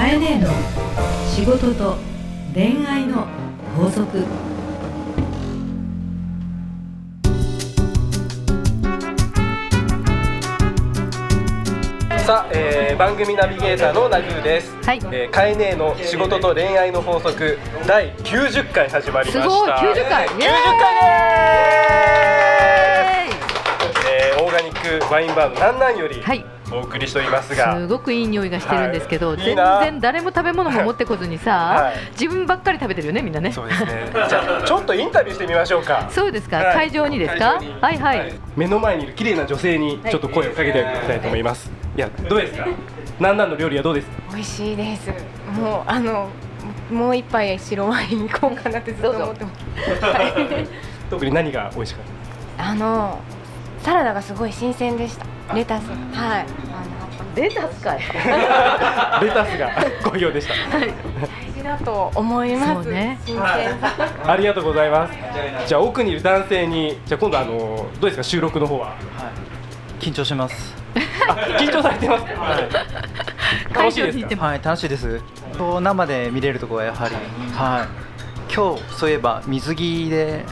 かえねえの仕事と恋愛の法則さあ、えー、番組ナビゲーターのナグーです。はいえー、カエネーの仕事と恋愛の法則第90回始まりました。すごい90回90回です。えー、オーガニックワインバーのなんなんよりはいお送りしておりますが、すごくいい匂いがしてるんですけど、全はいいいな然誰も食べ物も持ってこずにさ、はい自分ばっかり食べてるよねみんなねそうですね。じゃあちょっとインタビューしてみましょうか。そうですか、はい会場にですか？はいはい、目の前にいる綺麗な女性にちょっと声をかけてみたいと思います。いやどうですか？なんなんの料理はどうです？か。美味しいです。もうあのもう一杯白ワイン行こうかなってずっと思ってます。は い特に何が美味しかった？あのサラダがすごい新鮮でした。レタス。はい。レタスかい レタスが好評でした。あの大事だと思います。そうね新鮮さ。ありがとうございます。じゃあ奥にいる男性に、じゃあ今度あのどうですか？収録の方は。はい、緊張してます。あ緊張されてますか。楽しいですはい、楽しいです。こう生で見れるところはやはり、はい。今日そういえば水着で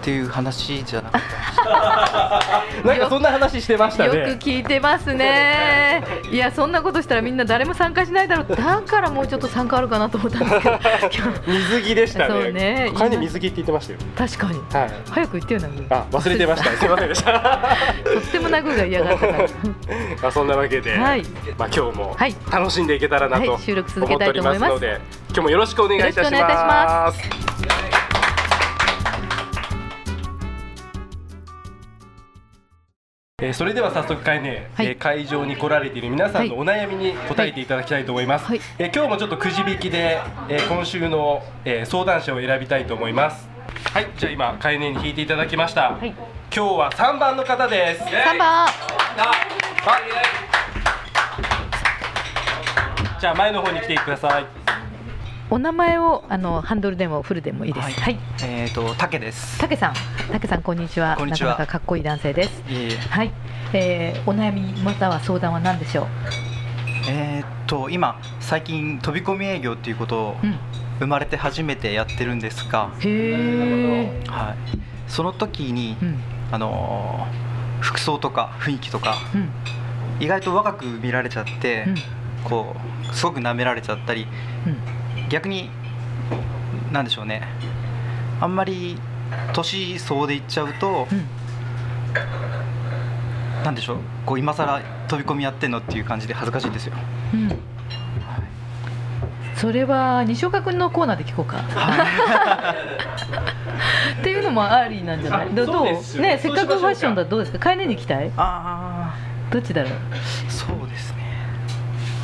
っていう話じゃなかった。なんかそんな話してましたよくね。聞いてますね いやそんなことしたらみんな誰も参加しないだろうだからもうちょっと参加あるかなと思ったんですけど 水着でしたね。そうね他に水着って言ってましたよ。確かにはい。早く言ってよなぐあ忘れてました。すいませんでした。とってもナグーが嫌がったまあそんなわけで、はいまあ今日もはい楽しんでいけたらなとはい収録続けたいと思いますので、今日もよろしくお願いいたしよろしくお願いいたしま。ますえーそれでは早速会ね、はい。えー会場に来られている皆さんのお悩みに答えていただきたいと思います、はい。えー今日もちょっとくじ引きで、えー今週の、えー相談者を選びたいと思います。はいじゃあ今会ねに引いていただきました、はい。今日は3番の方です。3番。じゃあ前の方に来てくださいお名前をあのハンドルでもフルでもいいです。はい。はい。えっ、と、竹です。たけさん。たけさんこんにちは。こんにちは。なかなかかっこいい男性です。いえいえ。はい、えー、お悩みまたは相談は何でしょう？えっ、と、今最近飛び込み営業っていうことをうん。生まれて初めてやってるんですが、へえはい。その時に、うん。あのー服装とか雰囲気とかうん。意外と若く見られちゃって、うん。こうすごく舐められちゃったりうん逆になんでしょうね。あんまり年相でいっちゃうと、うん。なんでしょう。こう今更飛び込みやってんのっていう感じで恥ずかしいんですよ。うん。それは西岡君のコーナーで聞こうか。っていうのもありなんじゃない？あどどう？ねせっかくファッションだどうですか？買いに行きたい？あどっちだろう？あそうですね。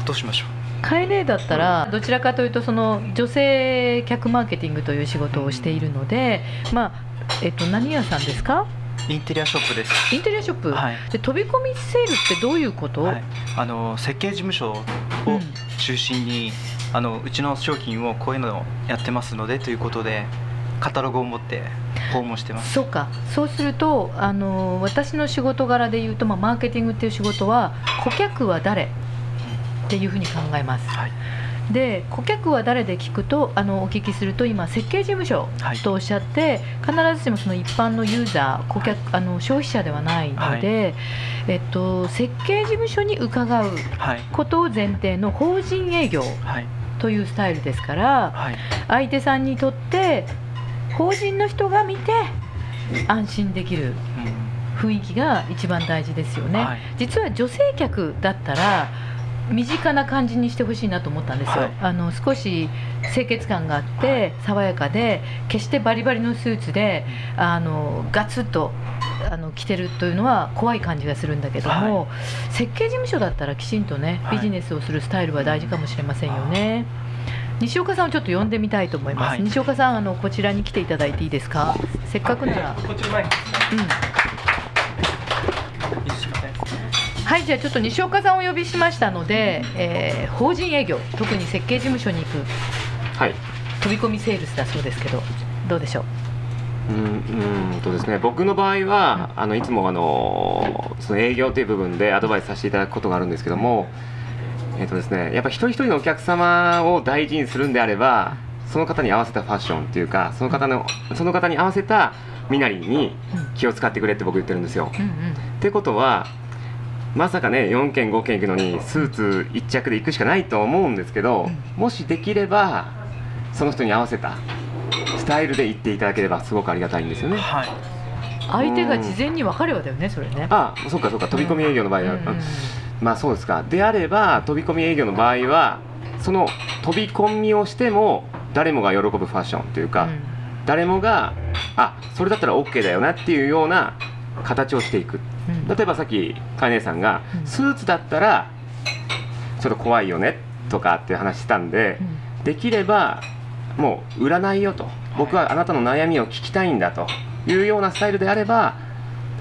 どうしましょう？カエネだったらどちらかというとその女性客マーケティングという仕事をしているので、まあえっと何屋さんですか？インテリアショップです。インテリアショップ。はい。で飛び込みセールってどういうこと？はい、あの設計事務所をうん。中心に、あのうちの商品をこういうのをやってますのでということでカタログを持って訪問してます。そうか。そうするとあの私の仕事柄で言うと、まあ、マーケティングっていう仕事は顧客は誰？っていうふうに考えます。はい。で顧客は誰で聞くとあのお聞きすると今設計事務所はい。とおっしゃって、必ずしもその一般のユーザー顧客、あの消費者ではないので、えっと、設計事務所に伺うはい。ことを前提の法人営業はい。というスタイルですからはい。相手さんにとって法人の人が見て安心できるうん。雰囲気が一番大事ですよね、はい。実は女性客だったら身近な感じにしてほしいなと思ったんですよ、はい。あの少し清潔感があって、はい。爽やかで決してバリバリのスーツであのガツッとあの着てるというのは怖い感じがするんだけども、設計事務所だったらきちんとねはい。ビジネスをするスタイルは大事かもしれませんよね。西岡さんをちょっと呼んでみたいと思います。はい。西岡さんあのこちらに来ていただいていいですか？せっかくなら、こっちの前。にうん。はい、じゃあちょっと西岡さんをお呼びしましたので、えー法人営業、特に設計事務所に行くはい。飛び込みセールスだそうですけど、どうでしょう？うん、うんとですね、僕の場合は、あのいつもあのその営業という部分でアドバイスさせていただくことがあるんですけども、えっとですね、やっぱ一人一人のお客様を大事にするんであればその方に合わせたファッションっていうかその方のその方に合わせた身なりに気を使ってくれって僕言ってるんですよ。うんうんってことはまさかね4件5件行くのにスーツ1着で行くしかないと思うんですけど、もしできればその人に合わせたスタイルで行っていただければすごくありがたいんですよね。はい。相手が事前に分かればだよねそれね。あそっかそっか飛び込み営業の場合は、うん。うんまあそうですか。であれば飛び込み営業の場合はその飛び込みをしても誰もが喜ぶファッションというか、誰もがあそれだったら OK だよなっていうような形をしていく。うん例えばさっきかえ姉さんがうん。スーツだったらちょっと怖いよねとかっていう話したんでうん。できればもう売らないよと。僕はあなたの悩みを聞きたいんだと。いうようなスタイルであれば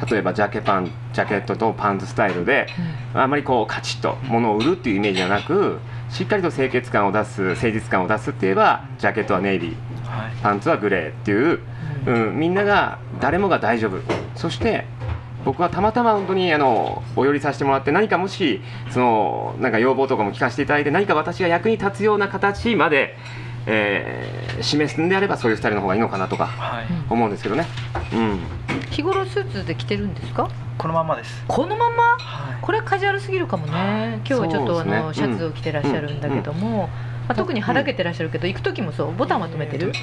例えばジャケパンジャケットとパンツスタイルであまりこうカチッと物を売るっていうイメージじゃなくしっかりと清潔感を出す誠実感を出すって言えばジャケットはネイビーはい。パンツはグレーっていう、うん、みんなが誰もが大丈夫。そして僕はたまたま本当にあのお寄りさせてもらって何かもしそのなんか要望とかも聞かせていただいて何か私が役に立つような形まで、えー示すんであればそういうスタイルの方がいいのかなとかはい。思うんですけどね、うん、日頃スーツで着てるんですか？このままです。このまま？はい。これはカジュアルすぎるかもね。今日はちょっとね。のシャツを着てらっしゃるんだけども、まあ、特にはだけてらっしゃるけど行く時もそうボタンは止めてる、はい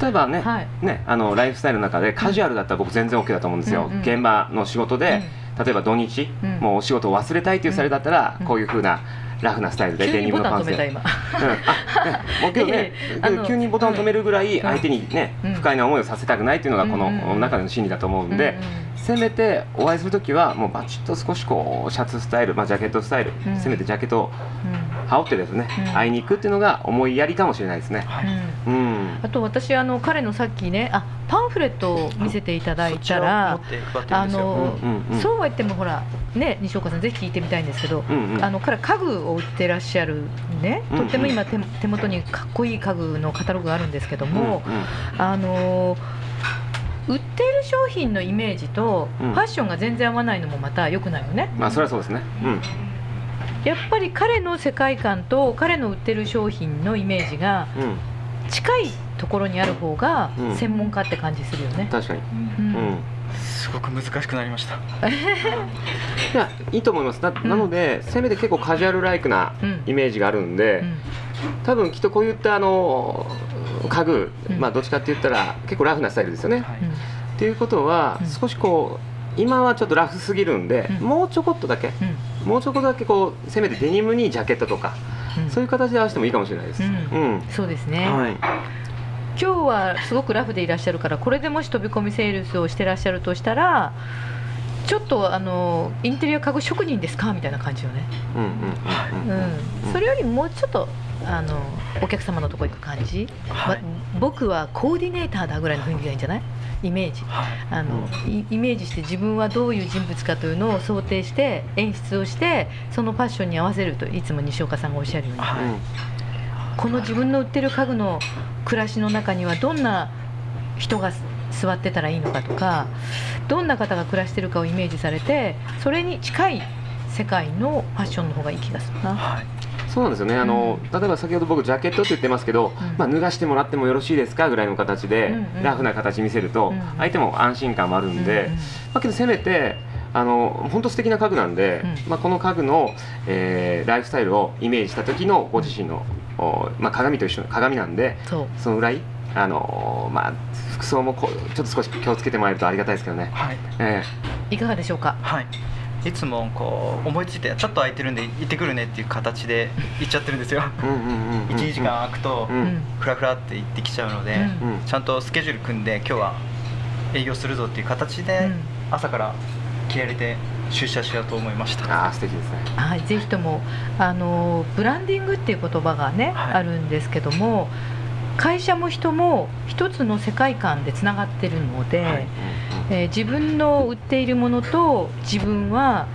例えばね,、はい。ねあのライフスタイルの中でカジュアルだったら僕全然 OK だと思うんですよ、うんうん現場の仕事で、例えば土日、うん。もうお仕事を忘れたいっていうスタイルだったら、うん。こういう風なラフなスタイルでデニムのパンツで。今。うん。あね。もう今日ね 急にボタンを止めるぐらい相手にね、うん。不快な思いをさせたくないっていうのがこうんうんうん。の中での心理だと思うんで、せめてお会いする時はもうバチッと少しこうシャツスタイル、まあ、ジャケットスタイル、うん。せめてジャケットをうんうん羽織ってですね、うん。会いに行くっていうのが思いやりかもしれないですね。はい。うん。うんあと私あの彼のさっきねあパンフレットを見せていただいたらあの、そうは言ってもほらね西岡さんぜひ聞いてみたいんですけど、うんうん。あの彼家具を売ってらっしゃるねとっても今手手元にかっこいい家具のカタログがあるんですけども、うんうん。あの売っている商品のイメージとフうん。ァッションが全然合わないのもまた良くないよね、まあそれはそうですね。うんやっぱり彼の世界観と彼の売ってる商品のイメージがうん。近いところにある方がうん。専門家って感じするよね、確かに。うん。うん。すごく難しくなりました。いやいいと思います。ななので、せめて結構カジュアルライクなうん。イメージがあるんで、うん。多分きっとこういったあの家具、うん。まあどっちかって言ったら結構ラフなスタイルですよね。はい。っていうことは、うん。少しこう今はちょっとラフすぎるんで、うん。もうちょこっとだけうんもうちょこっとだけこうせめてデニムにジャケットとか、うん。そういう形で合わせてもいいかもしれないです。ううん。ん、そうですね、はい。今日はすごくラフでいらっしゃるからこれでもし飛び込みセールスをしてらっしゃるとしたらちょっとあのインテリア家具職人ですか？みたいな感じよね、うんうんうんうんうん、それよりもうちょっとあのお客様のとこ行く感じ、はい。ま僕はコーディネーターだぐらいの雰囲気がいいんじゃない？イメージ。はい。あの、イイメージして自分はどういう人物かというのを想定して演出をしてそのファッションに合わせるといつも西岡さんがおっしゃるように。はい。この自分の売ってる家具の暮らしの中にはどんな人が座ってたらいいのかとかどんな方が暮らしてるかをイメージされてそれに近い世界のファッションの方がいい気がするな。はいそうなんですよね。あの、例えば先ほど僕ジャケットって言ってますけど、ん。まあ、脱がしてもらってもよろしいですかぐらいの形で、うんうん。ラフな形見せると、うんうん。相手も安心感もあるんで、うんうんまあ、けどせめてあの本当素敵な家具なんで、うん。まあ、この家具の、えーライフスタイルをイメージした時のご自身の、おまあ、鏡と一緒鏡なんでそのぐらいあの、まあ、服装もこうちょっと少し気をつけてもらえるとありがたいですけどね。はい。え。いかがでしょうか？はいいつもこう思いついてちょっと空いてるんで行ってくるねっていう形で 行っちゃってるんですよ。えうんうんうんうんうん。12時間空くとフラフラって行ってきちゃうので、ちゃんとスケジュール組んで今日は営業するぞっていう形でうん。朝から気合れて出社しようと思いました。ああ素敵ですね。はい、ぜひともあのブランディングっていう言葉がね、はい。あるんですけども会社も人も一つの世界観でつながってるので、はい。えー自分の売っているものと自分は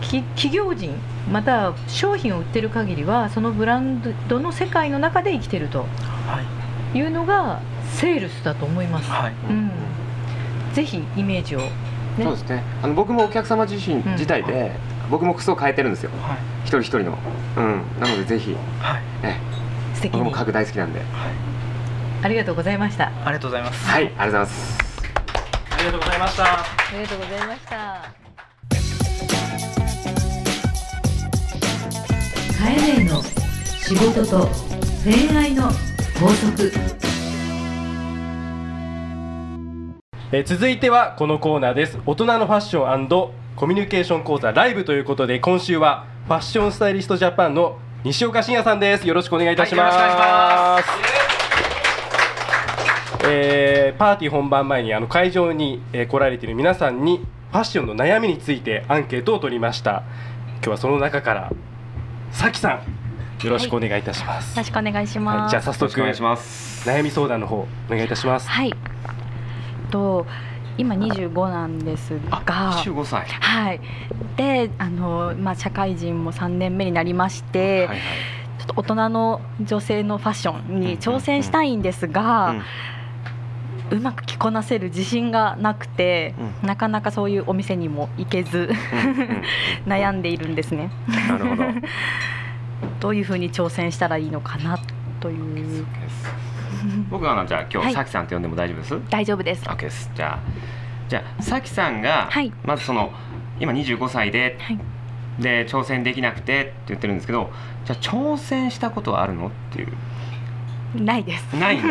き企業人または商品を売ってる限りはそのブランドの世界の中で生きてるとはい。いうのがセールスだと思います、はい。うん、ぜひイメージを、ね。そうですね。あの僕もお客様自身、ん。自体で僕も服装変えてるんですよ。はい。一人一人の。うん。なのでぜひ。はい。え素敵に。僕も家具大好きなんでありがとうございました。ありがとうございます。はいありがとうございます。ありがとうございました。ありがとうございました。カエネの仕事と恋愛の法則。えー続いてはこのコーナーです。大人のファッションコミュニケーション講座ライブということで今週はファッションスタイリストジャパンの西岡真也さんです。よろしくお願いいたします,、はいよろしくお願いしえーパーティー本番前にあの会場に、えー来られている皆さんにファッションの悩みについてアンケートを取りました。今日はその中からさきさんよろしくお願いいたします、よろしくお願いします。はいじゃあ早速お願いします。悩み相談の方お願いいたします。はい。と今25なんですが、あ25歳。はい。で、あのまあ社会人も3年目になりまして、はいはいちょっと大人の女性のファッションに挑戦したいんですが、うまく着こなせる自信がなくて、うなかなかそういうお店にも行けずうんうんうん悩んでいるんですね。なるほど。どういうふうに挑戦したらいいのかなという。僕はじゃあ今はい。日さきさんって呼んでも大丈夫です？大丈夫です。OK です。じゃあじゃあさきさんが、はい。まずその今25歳で、はい。で挑戦できなくてって言ってるんですけどじゃあ挑戦したことはあるの？っていうないです。ないんだ。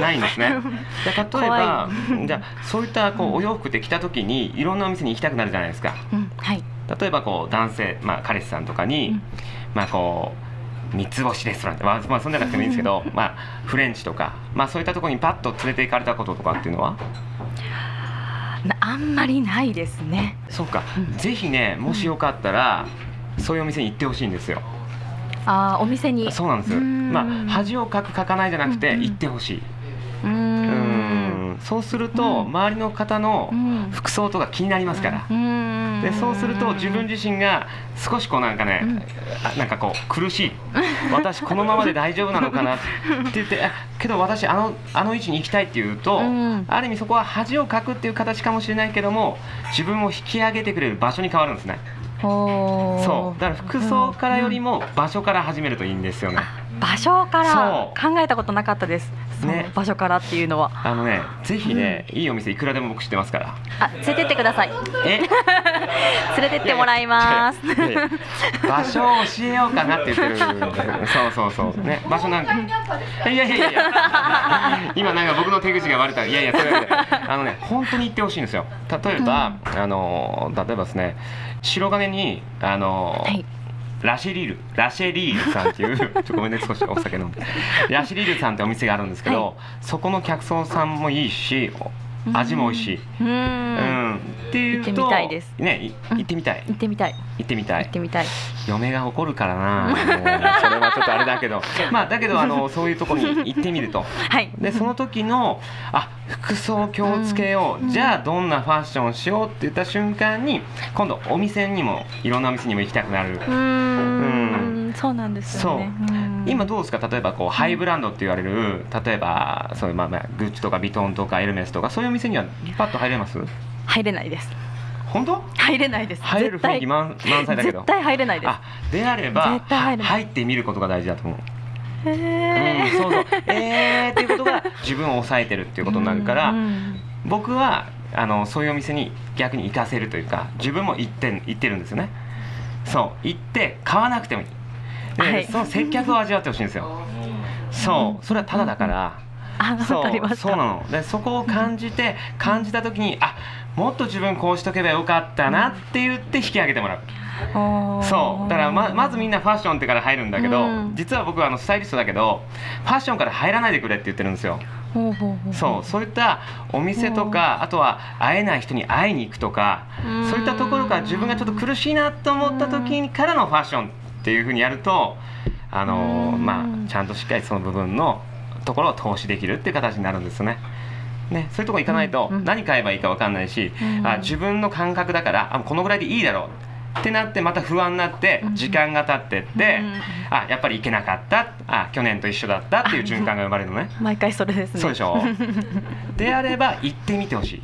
ないんですね。じゃあ例えばじゃあそういったこうお洋服で着た時にいろんなお店に行きたくなるじゃないですか。うん、はい。例えばこう男性、まあ、彼氏さんとかに、うん。まあこう三つ星レストランってまあ、まあ、そんななくてもいいんですけど、まあ、フレンチとか、まあ、そういったところにパッと連れて行かれたこととかっていうのは？なあんまりないですね。そうか、うん。ぜひねもしよかったら、そういうお店に行ってほしいんですよああ、お店に。そうなんですまあ恥をかくかかないじゃなくて、行ってほしい、うん。ん。そうすると、うん。周りの方のうん。服装とか気になりますから、うん。でそうすると自分自身が少しこうなんかね、うん。あなんかこう苦しい。私このままで大丈夫なのかなって。言ってあけど私あのあの位置に行きたいっていうと、うん。ある意味そこは恥をかくっていう形かもしれないけども自分を引き上げてくれる場所に変わるんですねそう。だから服装からよりも場所から始めるといいんですよね、場所から考えたことなかったです。そのね。場所からっていうのは。あのねぜひね、いいお店いくらでも僕知ってますから。あ、連れてってください。え？連れてってもらいます。場所を教えようかなって言ってるそうそうそう。ね場所なんか。いやいやいや今なんか僕の手口が悪た。いやいやそれあのね本当に言ってほしいんですよ。例えば、あの例えばですね白金にあの、はい。ラシェリールラシェリールさんっていう ちょっとごめんね少しお酒飲んで。ラシェリールさんってお店があるんですけど、はい。そこの客層さんもいいしお味も美味しい、ううんん。っていうと行ってみたいです。ね行ってみたい。行ってみたい。行ってみたい。行ってみたい。嫁が怒るからな。それはちょっとあれだけど。まあだけどあのそういうところに行ってみると。はい。でその時のあ服装気をつけよう、うん。じゃあどんなファッションしようって言った瞬間に今度お店にもいろんなお店にも行きたくなる。うーん。そうなんですよね。う。ん。今どうですか？例えばこうハイブランドって言われる例えばそういうまあまあグッチとかビトンとかエルメスとかそういうお店にはパッと入れます？入れないです。本当？入れないです。入れる雰囲気満満載だけど。絶対入れないです。あ。であれば絶対入ってみることが大事だと思う。へー。うん、そうそう。えーっていうことが自分を抑えてるっていうことになるから、うん僕はあのそういうお店に逆に行かせるというか自分も行って行ってるんですよね。そう行って買わなくてもいい。で、はい。その接客を味わってほしいんですよ。そうそれはただだから、あ、わかりま。そうなの。でそこを感じて感じた時にあもっと自分こうしとけばよかったなって言って引き上げてもらう。そう。だからままずみんなファッションってから入るんだけど、うん。実は僕はあのスタイリストだけどファッションから入らないでくれって言ってるんですよ。ほうほうほうそう。そういったお店とかあとは会えない人に会いに行くとかうん。そういったところから自分がちょっと苦しいなと思った時からのファッションっていうふうにやるとあのうん。まあちゃんとしっかりその部分のところを投資できるっていう形になるんですよね。ね、そういうとこ行かないとうんうん。何買えばいいか分かんないし、うん。あ自分の感覚だからあこのぐらいでいいだろうってなってまた不安になってうん。時間が経ってって、うん。あやっぱり行けなかったあ去年と一緒だったっていう循環が生まれるのね。毎回それですね。そうでしょ であれば行ってみてほしい、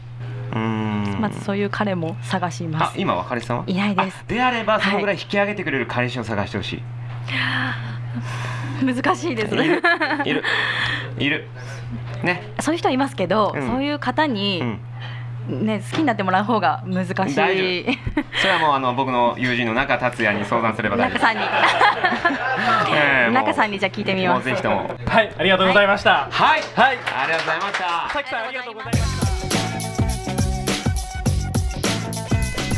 うん。まずそういう彼も探します。あ今は彼氏さんはいないです。あであればそのぐらい引き上げてくれる彼氏を探してほしい、難しいです。いる。いる。いる。ね。そういう人はいますけど、うん。そういう方うに、ん。ね、好きになってもらう方が難し大丈いそれはもうあの僕の友人の中達也に相談すれば大丈夫。中さんに。え中さんにじゃあ聞いてみもう。ますぜひとも。はいありがとうございました。はい。はい。ありがとうございました。さきさんありがとうございまし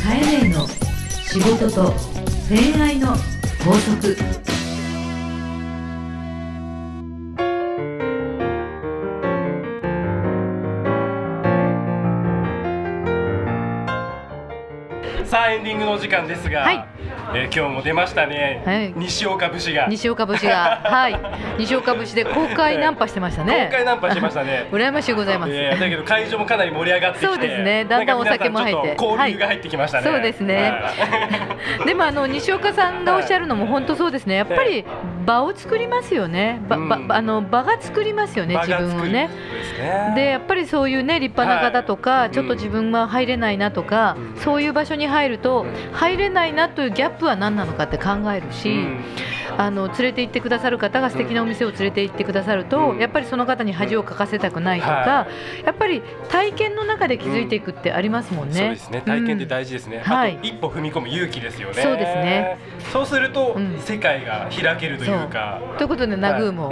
た。カエネの仕事と恋愛の法則さあエンディングのお時間ですが、はい。えー今日も出ましたね、はい。西岡節が。西岡節が。はい。西岡節で公開ナンパしてましたね。公開ナンパしてましたね。羨ましいございます、えーだけど会場もかなり盛り上がってそうですね。だんだんお酒も入って。交流が入ってきましたね、はい。そうですね。はい。でもあの西岡さんがおっしゃるのも本当そうですね。やっぱり場を作りますよね。ばばうん。あの場が作りますよね場自分をね。ですね。でやっぱりそういうね立派な方とか、はい。ちょっと自分は入れないなとか、うん。そういう場所に入ると、うん。入れないなというギャップは何なのかって考えるし、うんあの連れて行ってくださる方が素敵なお店を連れて行ってくださると、うん。やっぱりその方に恥をかかせたくないとか、はやっぱり体験の中で気づいていくってありますもんね。そうですね。体験って大事ですね、うん。はい。あと一歩踏み込む勇気ですよね。そうですね。そうすると、うん。世界が開けるというか。ということでナグーも、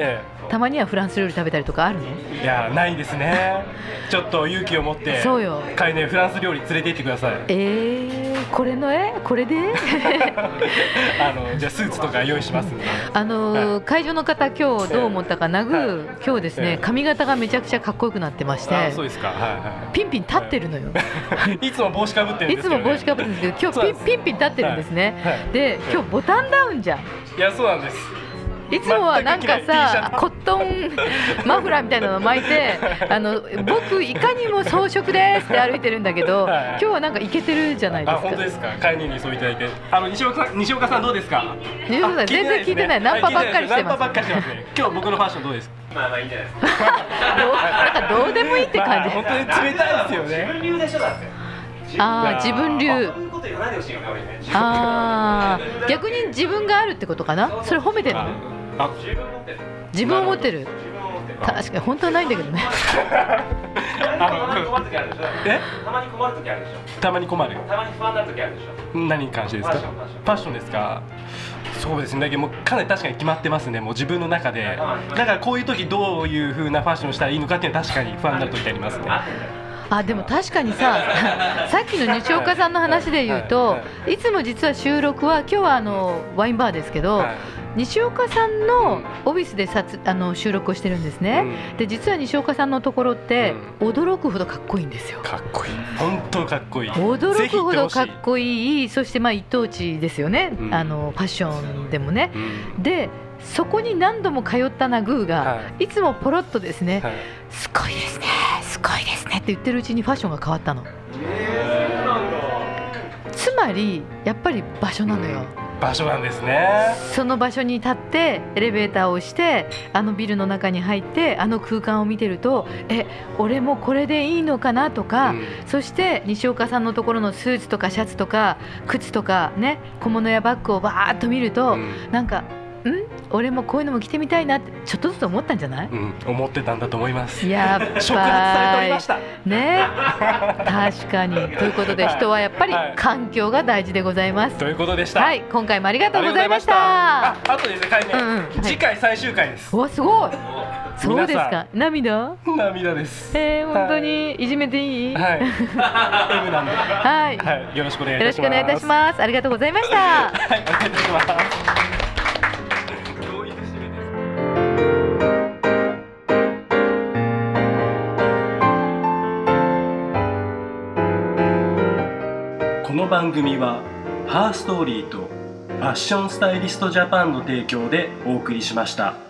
たまにはフランス料理食べたりとかあるの？えいやないですね。ちょっと勇気を持ってそうよ。彼ねフランス料理連れて行ってください。えー、これのえこれで？あのじゃあスーツとか用意します？あのーは会場の方今日どう思ったかナグー、今日ですねええ。髪型がめちゃくちゃかっこよくなってまして。あそうですか。はいはピンピン立ってるのよ、い いつも帽子かぶってるんいつですけど、ね、も帽子かぶってるんです。けど今日ピンピン立ってるんですね、はいはい。で今日ボタンダウンじゃん。いやそうなんですいつもはなんかさコットンマフラーみたいなの巻いて あの僕いかにも装飾ですって歩いてるんだけどはい。今日はなんかイケてるじゃないですか。あ本当ですか？会人にそういただいてあの西岡さん西岡さんどうですか？西岡さんあ全然聞いてない。ナンパばっかりしてます。ナンパばっかりしてますね。今日僕のファッションどうですか？まあまあいいんじゃないですか。どうなんかどうでもいいって感じ、まあ本当に冷たいですよね。流でしょだって。ああ自分流。ああ逆に自分があるってことかな？それ褒めてるの？あ自分持ってる自分を持ってる。自分を持ってる。確かに本当はないんだけどね。あたまに困る時あるでしょえ？たまに困る時あるでしょ。たまに困る？たまに不安になる時あるでしょ。何に関してですか？ファッション。ですか？そうですね。だけどもうかなり確かに決まってますねもう自分の中で。だからこういう時どういう風なファッションしたらいいのかっていうのは確かに不安になる時ありますね。あでも確かにさ さっきの西岡さんの話で言うとはいつも実は収録は今日はあのワインバーですけど、はい西岡さんのオフィスで撮あの収録をしてるんですね、うん。で実は西岡さんのところって、驚くほどかっこいいんですよ。かっこいい。本当かっこいい。驚くほどかっこいいそしてまあ一等地ですよね、うん。あのファッションでもね。うん。でそこに何度も通ったナグーが、、はい。つもポロッとですね、はい。すごいですねすごいですねって言ってるうちにファッションが変わったの。つまりやっぱり場所なのよ、場所なんですね。その場所に立ってエレベーターを押してあのビルの中に入ってあの空間を見てるとえ俺もこれでいいのかなとか、うん。そして西岡さんのところのスーツとかシャツとか靴とかね小物やバッグをバーッと見ると、うん。なんかん俺もこういうのも着てみたいなってちょっとずつ思ったんじゃない？うん、思ってたんだと思います。やっぱり。触発されておりました。ね？確かに。ということで人はやっぱりはい。環境が大事でございます。ということでした。はい。今回もありがとうございましあた。あとですね、会ね、うんうん。はい。次回最終回です。うわすごい。そうですか。涙？涙です。えー、本当にい。じめていい？はい。ははい、い、よろしくお願いいよろたします。しくお願いいたします。ありがとうございました。はい、お願いしますの番組はハーストーリーとファッションスタイリストジャパンの提供でお送りしました。